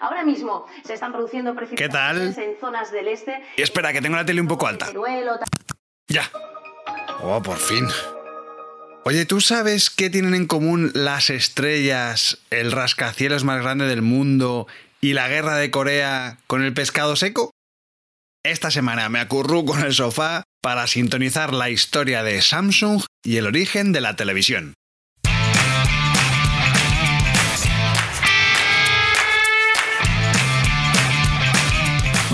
Ahora mismo se están produciendo precipitaciones en zonas del este. Y espera, que tengo la tele un poco alta. Ya. Oh, por fin. Oye, ¿tú sabes qué tienen en común las estrellas, el rascacielos más grande del mundo y la guerra de Corea con el pescado seco? Esta semana me acurruco en el sofá para sintonizar la historia de Samsung y el origen de la televisión.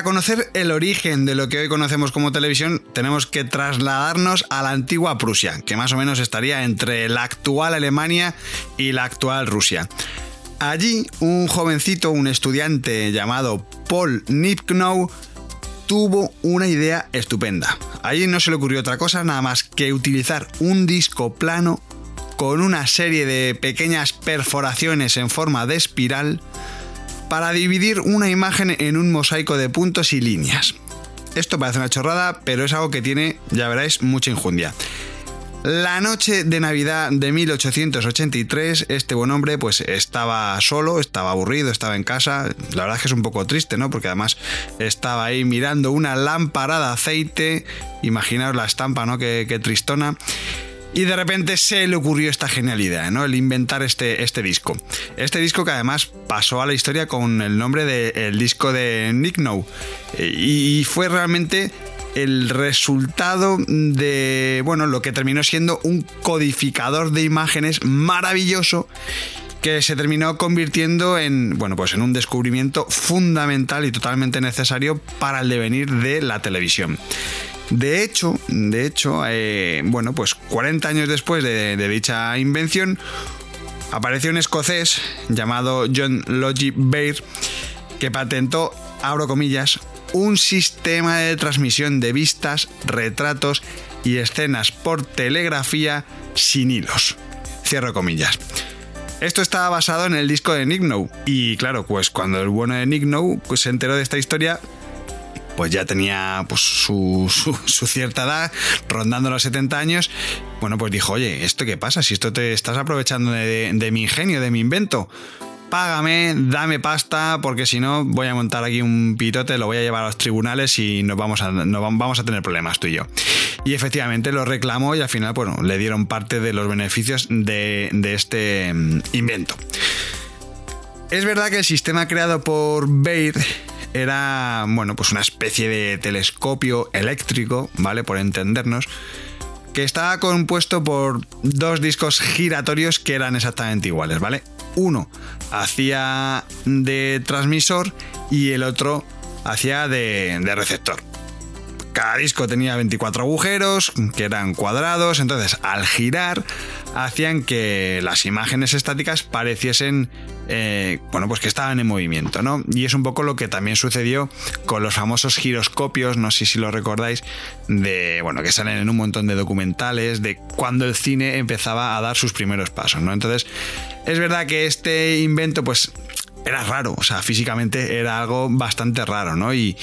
Para conocer el origen de lo que hoy conocemos como televisión, tenemos que trasladarnos a la antigua Prusia, que más o menos estaría entre la actual Alemania y la actual Rusia. Allí, un jovencito, un estudiante llamado Paul Nipkow, tuvo una idea estupenda. Allí no se le ocurrió otra cosa nada más que utilizar un disco plano con una serie de pequeñas perforaciones en forma de espiral para dividir una imagen en un mosaico de puntos y líneas. Esto parece una chorrada, pero es algo que tiene, ya veréis, mucha injundia. La noche de Navidad de 1883, este buen hombre pues estaba solo, estaba aburrido, estaba en casa. La verdad es que es un poco triste, ¿no? Porque además estaba ahí mirando una lámpara de aceite. Imaginaos la estampa, ¿no? Qué, qué tristona. Y de repente se le ocurrió esta genialidad, ¿no? El inventar este, este disco. Este disco que además pasó a la historia con el nombre del disco de Nick No. Y fue realmente el resultado de, bueno, lo que terminó siendo un codificador de imágenes maravilloso que se terminó convirtiendo en, bueno, pues en un descubrimiento fundamental y totalmente necesario para el devenir de la televisión. De hecho, de hecho, eh, bueno, pues 40 años después de, dicha invención, apareció un escocés llamado John Logie Baird que patentó, abro comillas, un sistema de transmisión de vistas, retratos y escenas por telegrafía sin hilos. Cierro comillas. Esto estaba basado en el disco de Nick No. Y claro, pues cuando el bueno de Nick No pues, se enteró de esta historia, pues ya tenía pues, su, su, cierta edad, rondando los 70 años, bueno, pues dijo, oye, ¿esto qué pasa? Si esto te estás aprovechando de, de, mi ingenio, de mi invento, págame, dame pasta, porque si no voy a montar aquí un pitote, lo voy a llevar a los tribunales y nos vamos a, nos vamos a tener problemas tú y yo. Y efectivamente lo reclamó y al final, bueno, le dieron parte de los beneficios de, de este invento. Es verdad que el sistema creado por Baird era, bueno, pues una especie de telescopio eléctrico, ¿vale? Por entendernos, que estaba compuesto por dos discos giratorios que eran exactamente iguales, ¿vale? Uno hacía de transmisor y el otro hacía de, de receptor. Cada disco tenía 24 agujeros, que eran cuadrados, entonces al girar hacían que las imágenes estáticas pareciesen, eh, bueno, pues que estaban en movimiento, ¿no? Y es un poco lo que también sucedió con los famosos giroscopios, no sé si lo recordáis, de, bueno, que salen en un montón de documentales, de cuando el cine empezaba a dar sus primeros pasos, ¿no? Entonces, es verdad que este invento, pues era raro, o sea, físicamente era algo bastante raro, ¿no? Y,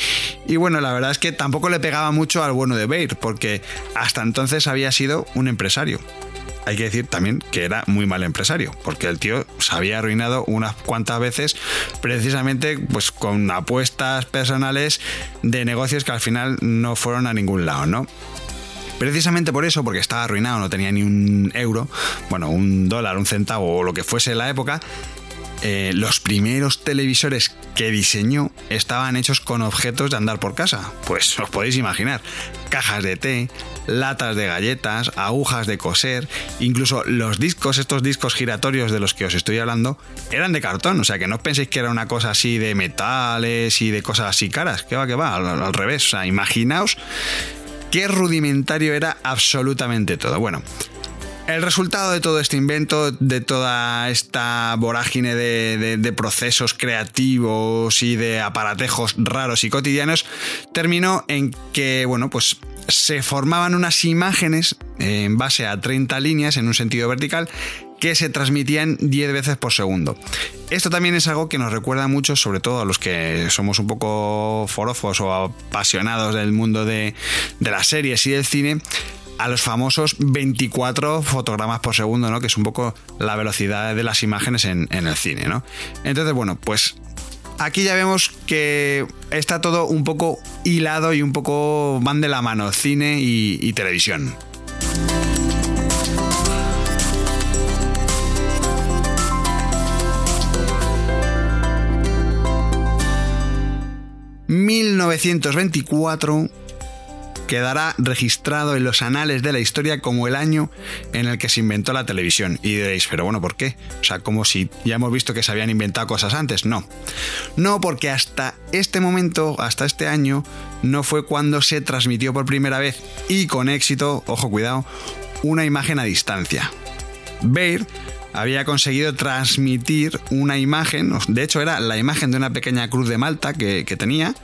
y, bueno, la verdad es que tampoco le pegaba mucho al bueno de Baird, porque hasta entonces había sido un empresario. Hay que decir también que era muy mal empresario, porque el tío se había arruinado unas cuantas veces precisamente pues con apuestas personales de negocios que al final no fueron a ningún lado, ¿no? Precisamente por eso, porque estaba arruinado, no tenía ni un euro, bueno, un dólar, un centavo o lo que fuese en la época, eh, los primeros televisores que diseñó estaban hechos con objetos de andar por casa. Pues os podéis imaginar, cajas de té, latas de galletas, agujas de coser, incluso los discos, estos discos giratorios de los que os estoy hablando, eran de cartón, o sea que no penséis que era una cosa así de metales y de cosas así caras, que va, que va, al, al revés, o sea, imaginaos qué rudimentario era absolutamente todo. Bueno, El resultado de todo este invento, de toda esta vorágine de, procesos creativos y de aparatejos raros y cotidianos, terminó en que, bueno, pues se formaban unas imágenes en base a 30 líneas en un sentido vertical que se transmitían 10 veces por segundo. Esto también es algo que nos recuerda mucho, sobre todo a los que somos un poco forofos o apasionados del mundo de, de las series y del cine, a los famosos 24 fotogramas por segundo, ¿no? Que es un poco la velocidad de las imágenes en, el cine, ¿no? Entonces, bueno, pues aquí ya vemos que está todo un poco hilado y un poco van de la mano, cine y, y televisión. 1924 quedará registrado en los anales de la historia como el año en el que se inventó la televisión. Y diréis, pero bueno, ¿por qué? O sea, como si ya hemos visto que se habían inventado cosas antes. No. No, porque hasta este momento, hasta este año, no fue cuando se transmitió por primera vez y con éxito, ojo cuidado, una imagen a distancia. Baird había conseguido transmitir una imagen, de hecho era la imagen de una pequeña cruz de Malta que, tenía,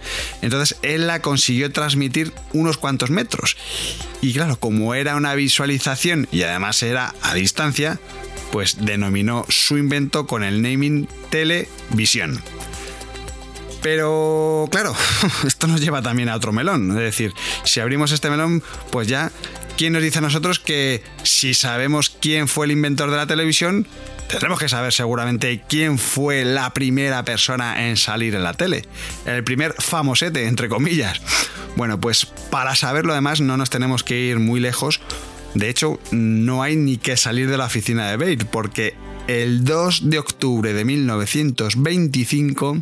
entonces él la consiguió transmitir unos cuantos metros. Y claro, como era una visualización y además era a distancia, pues denominó su invento con el naming televisión. Pero claro, esto nos lleva también a otro melón. Es decir, si abrimos este melón, pues ya ¿quién nos dice a nosotros que si sabemos quién fue el inventor de la televisión, tendremos que saber seguramente quién fue la primera persona en salir en la tele? El primer famosete, entre comillas. Bueno, pues para saberlo además no nos tenemos que ir muy lejos. De hecho, no hay ni que salir de la oficina de Baird, porque el 2 de octubre de 1925,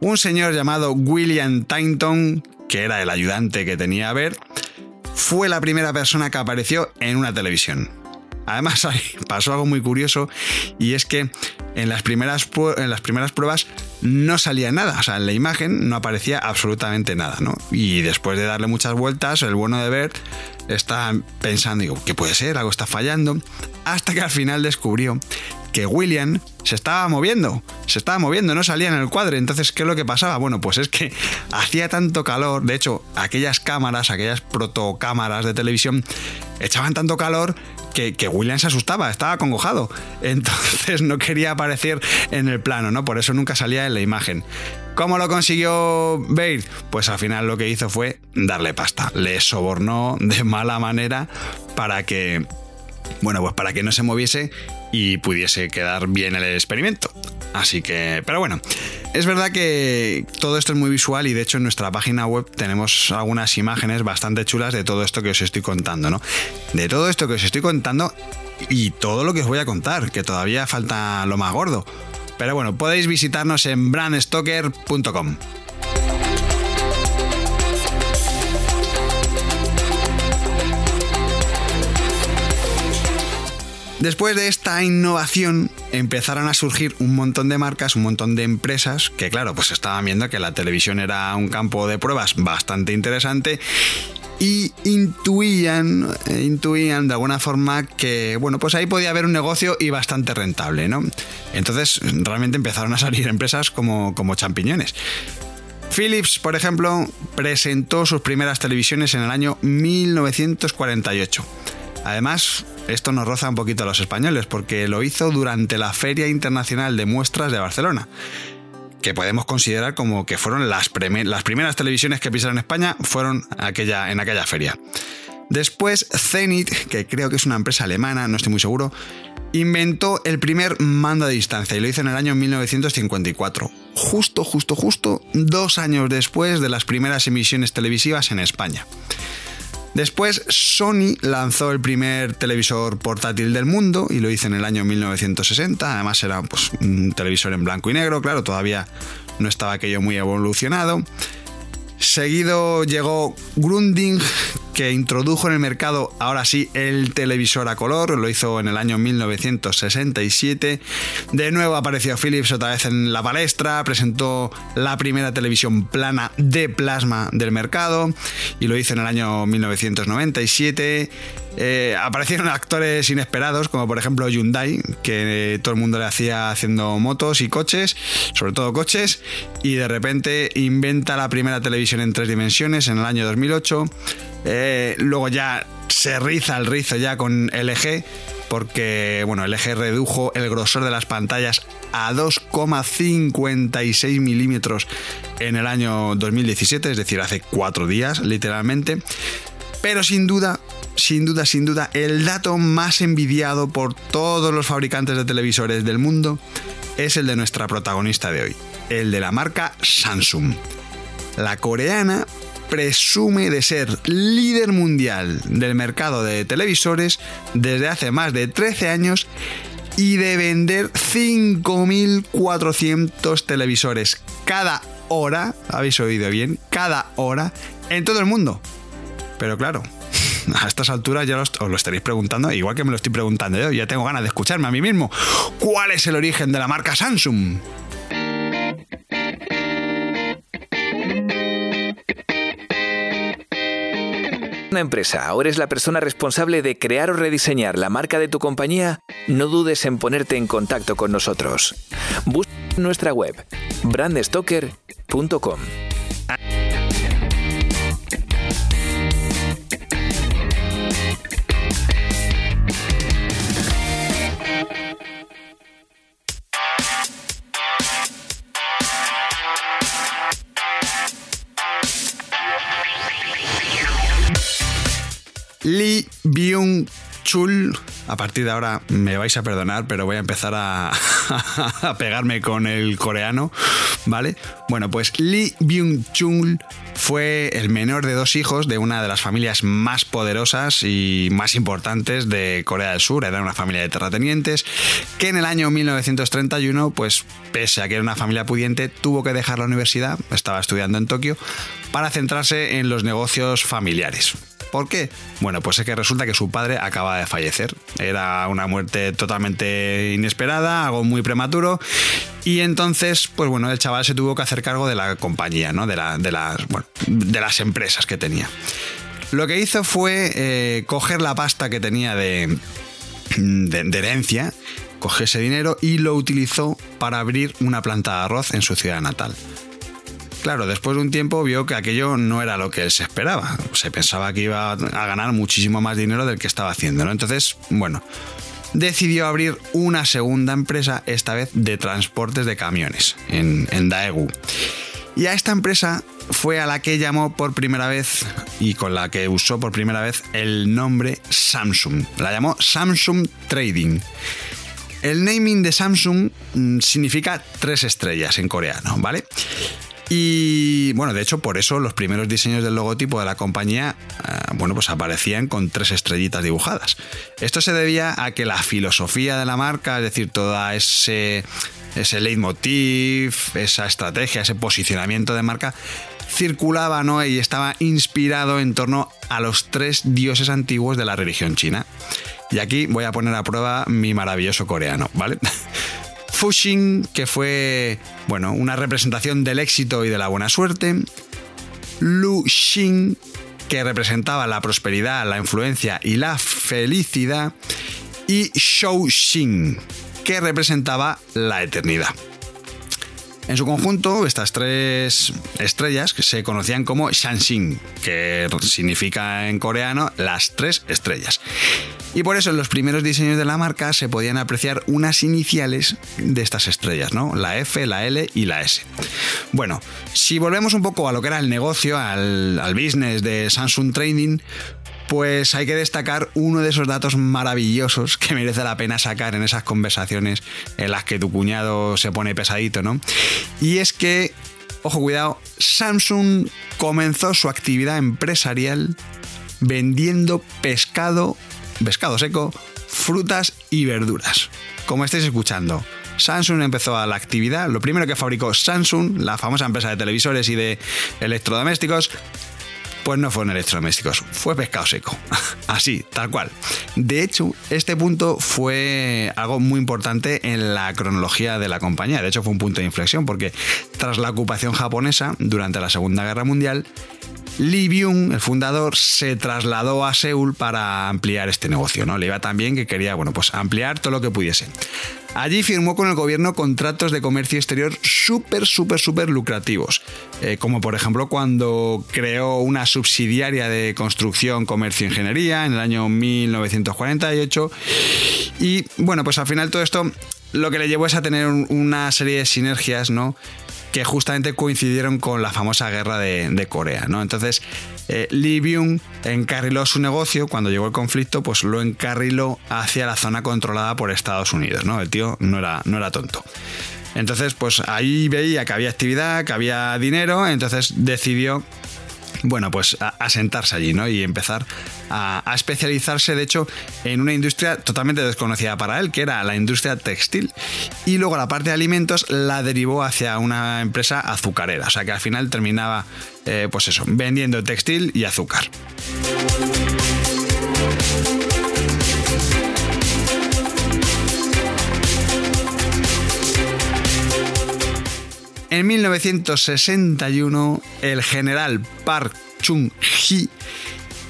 un señor llamado William Tainton, que era el ayudante que tenía Baird, fue la primera persona que apareció en una televisión. Además, pasó algo muy curioso y es que en las primeras, en las primeras pruebas no salía nada, o sea, en la imagen no aparecía absolutamente nada, ¿no? Y después de darle muchas vueltas, el bueno de Bert está pensando, digo, ¿qué puede ser? Algo está fallando, hasta que al final descubrió que William se estaba moviendo, se estaba moviendo, no salía en el cuadro. Entonces, ¿qué es lo que pasaba? Bueno, pues es que hacía tanto calor, de hecho, aquellas cámaras, aquellas protocámaras de televisión, echaban tanto calor que, William se asustaba, estaba congojado. Entonces no quería aparecer en el plano, ¿no? Por eso nunca salía en la imagen. ¿Cómo lo consiguió Baird? Pues al final lo que hizo fue darle pasta. Le sobornó de mala manera para que bueno, pues para que no se moviese y pudiese quedar bien el experimento. Así que, pero bueno, es verdad que todo esto es muy visual y de hecho en nuestra página web tenemos algunas imágenes bastante chulas de todo esto que os estoy contando, ¿no? De todo esto que os estoy contando y todo lo que os voy a contar, que todavía falta lo más gordo. Pero bueno, podéis visitarnos en brandstoker.com. Después de esta innovación empezaron a surgir un montón de marcas, un montón de empresas que claro, pues estaban viendo que la televisión era un campo de pruebas bastante interesante y intuían, eh, intuían de alguna forma que, bueno, pues ahí podía haber un negocio y bastante rentable, ¿no? Entonces realmente empezaron a salir empresas como, como champiñones. Philips, por ejemplo, presentó sus primeras televisiones en el año 1948. Además, esto nos roza un poquito a los españoles porque lo hizo durante la Feria Internacional de Muestras de Barcelona que podemos considerar como que fueron las, primeras televisiones que pisaron España, fueron aquella, en aquella feria. Después, Zenit, que creo que es una empresa alemana, no estoy muy seguro, inventó el primer mando a distancia y lo hizo en el año 1954, justo, justo, justo dos años después de las primeras emisiones televisivas en España. Después Sony lanzó el primer televisor portátil del mundo y lo hizo en el año 1960. Además era pues, un televisor en blanco y negro, claro, todavía no estaba aquello muy evolucionado. Seguido llegó Grundig, que introdujo en el mercado, ahora sí, el televisor a color, lo hizo en el año 1967. De nuevo apareció Philips otra vez en la palestra, presentó la primera televisión plana de plasma del mercado y lo hizo en el año 1997. Eh, aparecieron actores inesperados, como por ejemplo Hyundai, que todo el mundo le hacía haciendo motos y coches, sobre todo coches, y de repente inventa la primera televisión en tres dimensiones en el año 2008. Eh, luego ya se riza el rizo ya con LG porque bueno, LG redujo el grosor de las pantallas a 2,56 milímetros en el año 2017, es decir, hace cuatro días literalmente. Pero sin duda, sin duda, sin duda, el dato más envidiado por todos los fabricantes de televisores del mundo es el de nuestra protagonista de hoy, el de la marca Samsung. La coreana presume de ser líder mundial del mercado de televisores desde hace más de 13 años y de vender 5.400 televisores cada hora, habéis oído bien, cada hora en todo el mundo. Pero claro, a estas alturas ya os lo estaréis preguntando, igual que me lo estoy preguntando yo, ya tengo ganas de escucharme a mí mismo. ¿Cuál es el origen de la marca Samsung? Empresa o eres la persona responsable de crear o rediseñar la marca de tu compañía, no dudes en ponerte en contacto con nosotros. Busca nuestra web brandstoker.com. Lee Byung Chul. A partir de ahora me vais a perdonar, pero voy a empezar a, pegarme con el coreano, ¿vale? Bueno, pues Lee Byung Chul fue el menor de dos hijos de una de las familias más poderosas y más importantes de Corea del Sur. Era una familia de terratenientes que en el año 1931, pues pese a que era una familia pudiente, tuvo que dejar la universidad, estaba estudiando en Tokio, para centrarse en los negocios familiares. ¿Por qué? Bueno, pues es que resulta que su padre acaba de fallecer. Era una muerte totalmente inesperada, algo muy prematuro. Y entonces, pues bueno, el chaval se tuvo que hacer cargo de la compañía, ¿no? De, las, de las empresas que tenía. Lo que hizo fue eh, coger la pasta que tenía de, de herencia, coger ese dinero y lo utilizó para abrir una planta de arroz en su ciudad natal. Claro, después de un tiempo vio que aquello no era lo que él se esperaba. Se pensaba que iba a ganar muchísimo más dinero del que estaba haciendo, ¿no? Entonces, bueno, decidió abrir una segunda empresa, esta vez de transportes de camiones, en, en Daegu. Y a esta empresa fue a la que llamó por primera vez y con la que usó por primera vez el nombre Samsung. La llamó Samsung Trading. El naming de Samsung mm, significa tres estrellas en coreano, ¿vale? Y bueno, de hecho, por eso los primeros diseños del logotipo de la compañía, eh, bueno, pues aparecían con tres estrellitas dibujadas. Esto se debía a que la filosofía de la marca, es decir, toda ese, ese leitmotiv, esa estrategia, ese posicionamiento de marca, circulaba ¿no? y estaba inspirado en torno a los tres dioses antiguos de la religión china. Y aquí voy a poner a prueba mi maravilloso coreano, ¿vale? Fuxing, que fue, bueno, una representación del éxito y de la buena suerte. Lu Xing, que representaba la prosperidad, la influencia y la felicidad. Y Shou Xing, que representaba la eternidad. En su conjunto, estas tres estrellas se conocían como Shanshin, que significa en coreano las tres estrellas. Y por eso en los primeros diseños de la marca se podían apreciar unas iniciales de estas estrellas, ¿no? La F, la L y la S. Bueno, si volvemos un poco a lo que era el negocio, al, al business de Samsung Trading, pues hay que destacar uno de esos datos maravillosos que merece la pena sacar en esas conversaciones en las que tu cuñado se pone pesadito, ¿no? Y es que, ojo, cuidado, Samsung comenzó su actividad empresarial vendiendo pescado, pescado seco, frutas y verduras. Como estáis escuchando, Samsung empezó a la actividad. Lo primero que fabricó Samsung, la famosa empresa de televisores y de electrodomésticos, Pues no fueron electrodomésticos, fue pescado seco. Así, tal cual. De hecho, este punto fue algo muy importante en la cronología de la compañía. De hecho, fue un punto de inflexión porque tras la ocupación japonesa durante la Segunda Guerra Mundial, Lee Byung, el fundador, se trasladó a Seúl para ampliar este negocio, ¿no? Le iba tan bien que quería, bueno, pues ampliar todo lo que pudiese. Allí firmó con el gobierno contratos de comercio exterior súper, súper, súper lucrativos, eh, como por ejemplo cuando creó una subsidiaria de construcción, comercio e ingeniería en el año 1948. Y bueno, pues al final todo esto lo que le llevó es a tener una serie de sinergias, ¿no? Que justamente coincidieron con la famosa guerra de, Corea. ¿no? Entonces, eh, Lee Byung encarriló su negocio, cuando llegó el conflicto, pues lo encarriló hacia la zona controlada por Estados Unidos. ¿no? El tío no era, no era tonto. Entonces, pues ahí veía que había actividad, que había dinero, entonces decidió bueno, pues a, sentarse allí, ¿no? Y empezar a, especializarse, de hecho, en una industria totalmente desconocida para él, que era la industria textil. Y luego la parte de alimentos la derivó hacia una empresa azucarera. O sea que al final terminaba, eh, pues eso, vendiendo textil y azúcar. En 1961, el general Park Chung-hee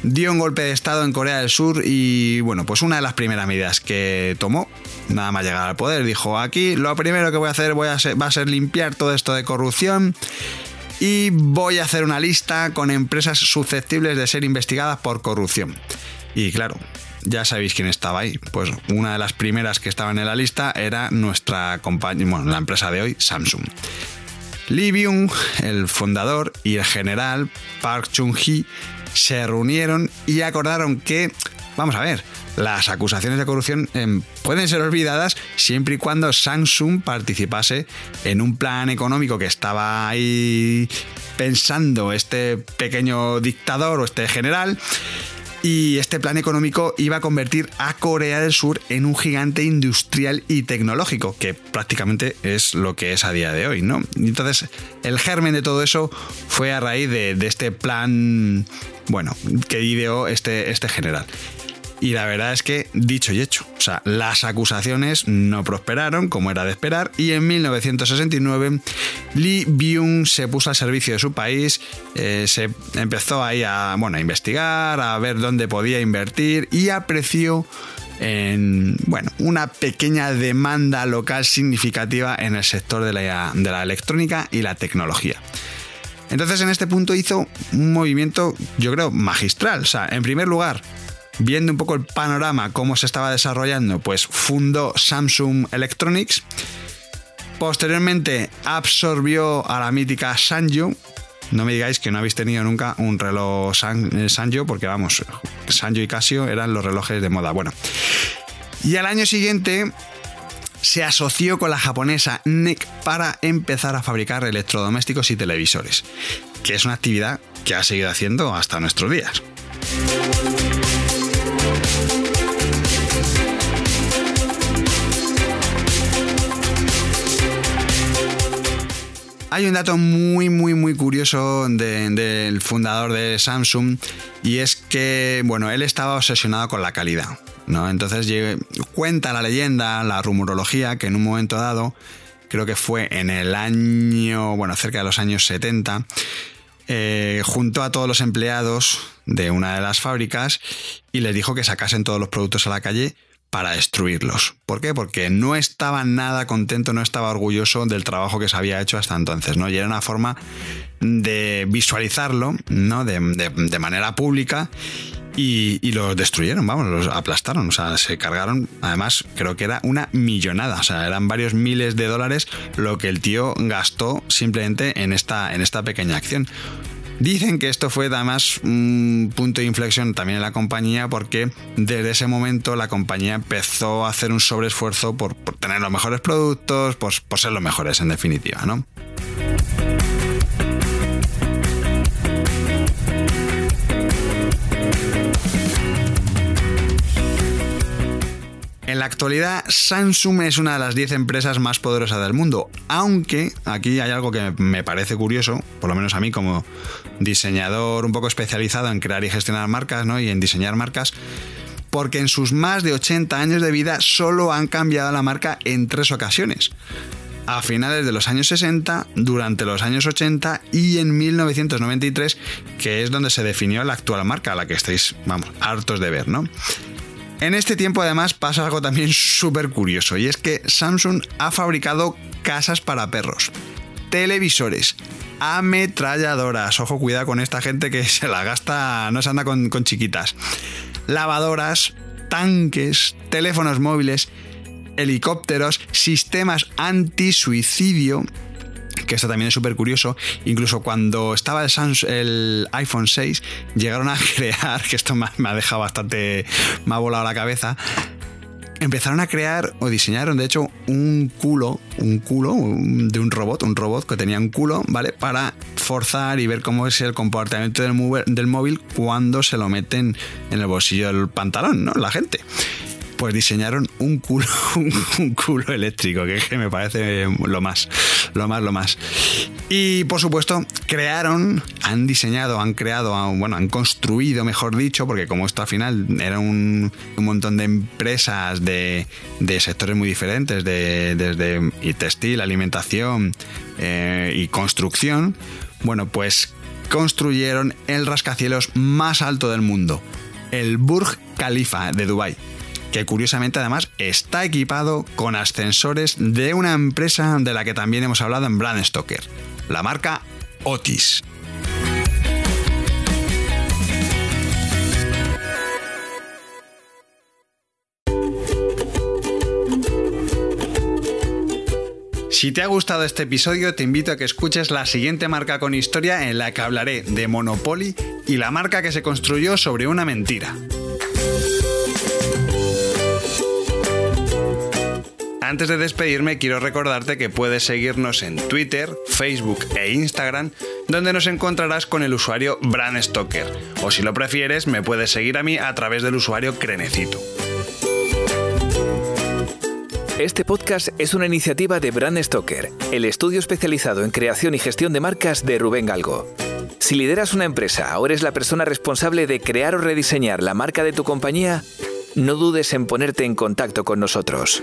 dio un golpe de estado en Corea del Sur y bueno, pues una de las primeras medidas que tomó, nada más llegar al poder, dijo aquí lo primero que voy a hacer va a ser limpiar todo esto de corrupción y voy a hacer una lista con empresas susceptibles de ser investigadas por corrupción. Y claro, ya sabéis quién estaba ahí. Pues una de las primeras que estaban en la lista era nuestra compañía, bueno, la empresa de hoy, Samsung. Lee Byung, el fundador, y el general Park Chung-hee se reunieron y acordaron que, vamos a ver, las acusaciones de corrupción em, pueden ser olvidadas siempre y cuando Samsung participase en un plan económico que estaba ahí pensando este pequeño dictador o este general y este plan económico iba a convertir a Corea del Sur en un gigante industrial y tecnológico, que prácticamente es lo que es a día de hoy, ¿no? entonces, el germen de todo eso fue a raíz de, este plan, bueno, que ideó este, este general. Y la verdad es que, dicho y hecho, o sea, las acusaciones no prosperaron, como era de esperar, y en 1969 Lee Byung se puso al servicio de su país, eh, se empezó ahí a, bueno, a investigar, a ver dónde podía invertir y apreció en bueno, una pequeña demanda local significativa en el sector de la, de la electrónica y la tecnología. Entonces en este punto hizo un movimiento, yo creo, magistral. O sea, en primer lugar, viendo un poco el panorama, cómo se estaba desarrollando, pues fundó Samsung Electronics. Posteriormente absorbió a la mítica Sanyo. No me digáis que no habéis tenido nunca un reloj eh, Sanyo, porque vamos, Sanyo y Casio eran los relojes de moda. Bueno. Y al año siguiente se asoció con la japonesa NEC para empezar a fabricar electrodomésticos y televisores, que es una actividad que ha seguido haciendo hasta nuestros días. Hay un dato muy, muy, muy curioso del fundador de Samsung y es que, bueno, él estaba obsesionado con la calidad, ¿no? Entonces cuenta la leyenda, la rumorología, que en un momento dado, creo que fue en el año, bueno, cerca de los años 70, eh, juntó a todos los empleados de una de las fábricas y les dijo que sacasen todos los productos a la calle para destruirlos. ¿Por qué? Porque no estaba nada contento, no estaba orgulloso del trabajo que se había hecho hasta entonces, ¿no? Y era una forma de visualizarlo, ¿no? De, manera pública y, y, los destruyeron, vamos, los aplastaron, o sea, se cargaron, además creo que era una millonada, o sea, eran varios miles de dólares lo que el tío gastó simplemente en esta, en esta pequeña acción. Dicen que esto fue además un punto de inflexión también en la compañía porque desde ese momento la compañía empezó a hacer un sobreesfuerzo por, tener los mejores productos, por, por ser los mejores en definitiva, ¿no? En la actualidad, Samsung es una de las 10 empresas más poderosas del mundo, aunque aquí hay algo que me parece curioso, por lo menos a mí como, diseñador un poco especializado en crear y gestionar marcas ¿no? y en diseñar marcas, porque en sus más de 80 años de vida solo han cambiado la marca en tres ocasiones. A finales de los años 60, durante los años 80 y en 1993, que es donde se definió la actual marca, a la que estáis, vamos, hartos de ver, ¿no? En este tiempo además pasa algo también súper curioso y es que Samsung ha fabricado casas para perros, televisores, ametralladoras, ojo cuidado con esta gente que se la gasta, no se anda con, chiquitas, lavadoras, tanques, teléfonos móviles, helicópteros, sistemas anti-suicidio que esto también es súper curioso, incluso cuando estaba el, iPhone 6, llegaron a crear, que esto me, ha dejado bastante, me ha volado la cabeza, empezaron a crear o diseñaron de hecho un culo, un culo de un robot, un robot que tenía un culo, ¿vale? Para forzar y ver cómo es el comportamiento del, del móvil cuando se lo meten en el bolsillo del pantalón, ¿no? La gente pues diseñaron un culo, un, culo eléctrico, que, me parece lo más, lo más, lo más. Y por supuesto, crearon, han diseñado, han creado, bueno, han construido, mejor dicho, porque como esto al final era un, montón de empresas de, sectores muy diferentes, de, desde textil, alimentación eh, y construcción, bueno, pues construyeron el rascacielos más alto del mundo, el Burj Khalifa de Dubái que curiosamente además está equipado con ascensores de una empresa de la que también hemos hablado en Brand Stoker, la marca Otis. Si te ha gustado este episodio, te invito a que escuches la siguiente marca con historia en la que hablaré de Monopoly y la marca que se construyó sobre una mentira. Antes de despedirme, quiero recordarte que puedes seguirnos en Twitter, Facebook e Instagram, donde nos encontrarás con el usuario Bran Stoker. O si lo prefieres, me puedes seguir a mí a través del usuario Crenecito. Este podcast es una iniciativa de Brand Stoker, el estudio especializado en creación y gestión de marcas de Rubén Galgo. Si lideras una empresa o eres la persona responsable de crear o rediseñar la marca de tu compañía, no dudes en ponerte en contacto con nosotros.